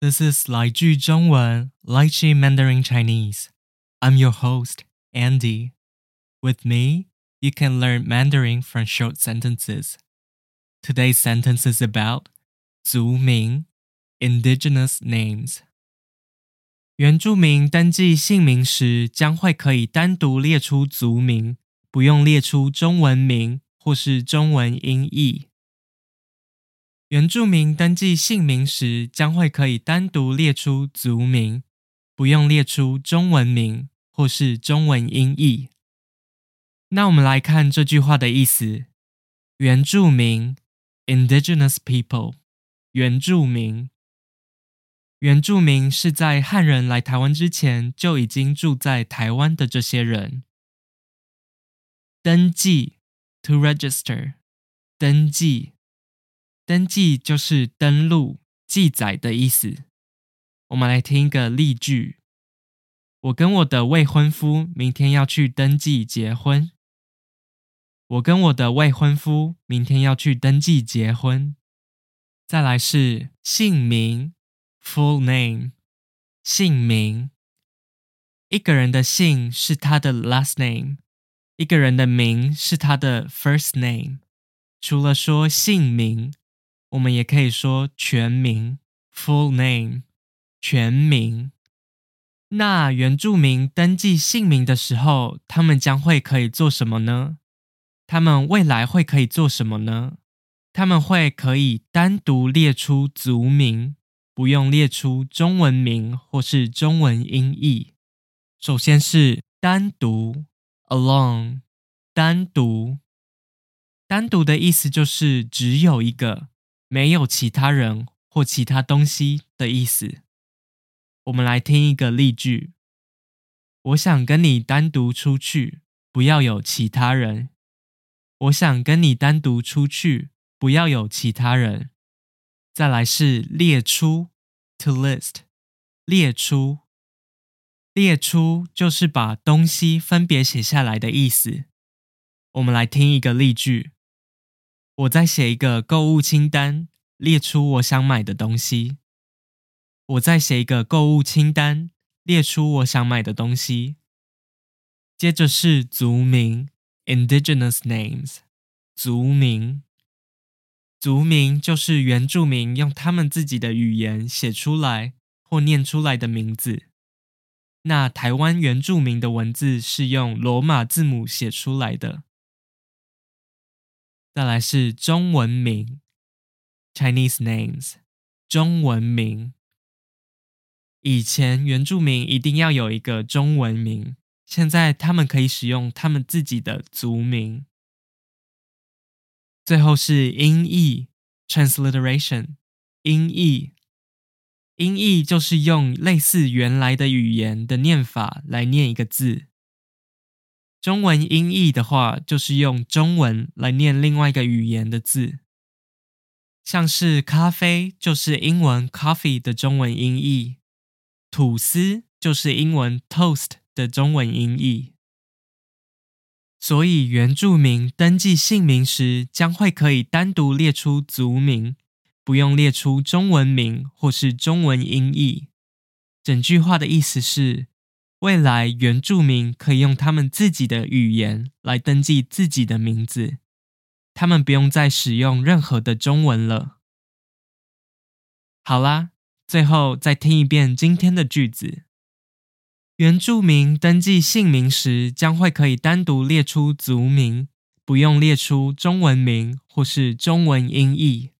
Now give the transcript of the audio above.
This is 来句中文 Lychee Mandarin Chinese. I'm your host, Andy. With me, you can learn Mandarin from short sentences. Today's sentence is about 族名 indigenous names. 原住民登记姓名时，将会可以单独列出族名，不用列出中文名或是中文音译。 原住民登记姓名时，将会可以单独列出族名，不用列出中文名或是中文音译。那我们来看这句话的意思：原住民 （indigenous people），原住民，原住民是在汉人来台湾之前就已经住在台湾的这些人。登记 （to register），登记。登记就是登录、记载的意思。我们来听一个例句：我跟我的未婚夫明天要去登记结婚。我跟我的未婚夫明天要去登记结婚。再来是姓名 （full name），姓名。一个人的姓是他的 last name，一个人的名是他的 first name。除了说姓名。我们也可以说全名 （full name），全名。那原住民登记姓名的时候，他们将会可以做什么呢？他们未来会可以做什么呢？他们会可以单独列出族名，不用列出中文名或是中文音译。首先是单独 （alone），单独，单独的意思就是只有一个。没有其他人或其他东西的意思。我们来听一个例句：我想跟你单独出去，不要有其他人。我想跟你单独出去，不要有其他人。再来是列出，to list，列出，列出就是把东西分别写下来的意思。我们来听一个例句。我在写一个购物清单，列出我想买的东西。我在写一个购物清单，列出我想买的东西。接着是族名 （indigenous names），族名，族名就是原住民用他们自己的语言写出来或念出来的名字。那台湾原住民的文字是用罗马字母写出来的。再来是中文名，Chinese names，中文名。以前原住民一定要有一个中文名，现在他们可以使用他们自己的族名。最后是音译，transliteration，音译。音译就是用类似原来的语言的念法来念一个字。中文音译的话，就是用中文来念另外一个语言的字，像是咖啡就是英文 coffee 的中文音译，吐司就是英文 toast 的中文音译。所以原住民登记姓名时，将会可以单独列出族名，不用列出中文名或是中文音译。整句话的意思是。未来原住民可以用他们自己的语言来登记自己的名字，他们不用再使用任何的中文了。好啦，最后再听一遍今天的句子：原住民登记姓名时，将会可以单独列出族名，不用列出中文名或是中文音译。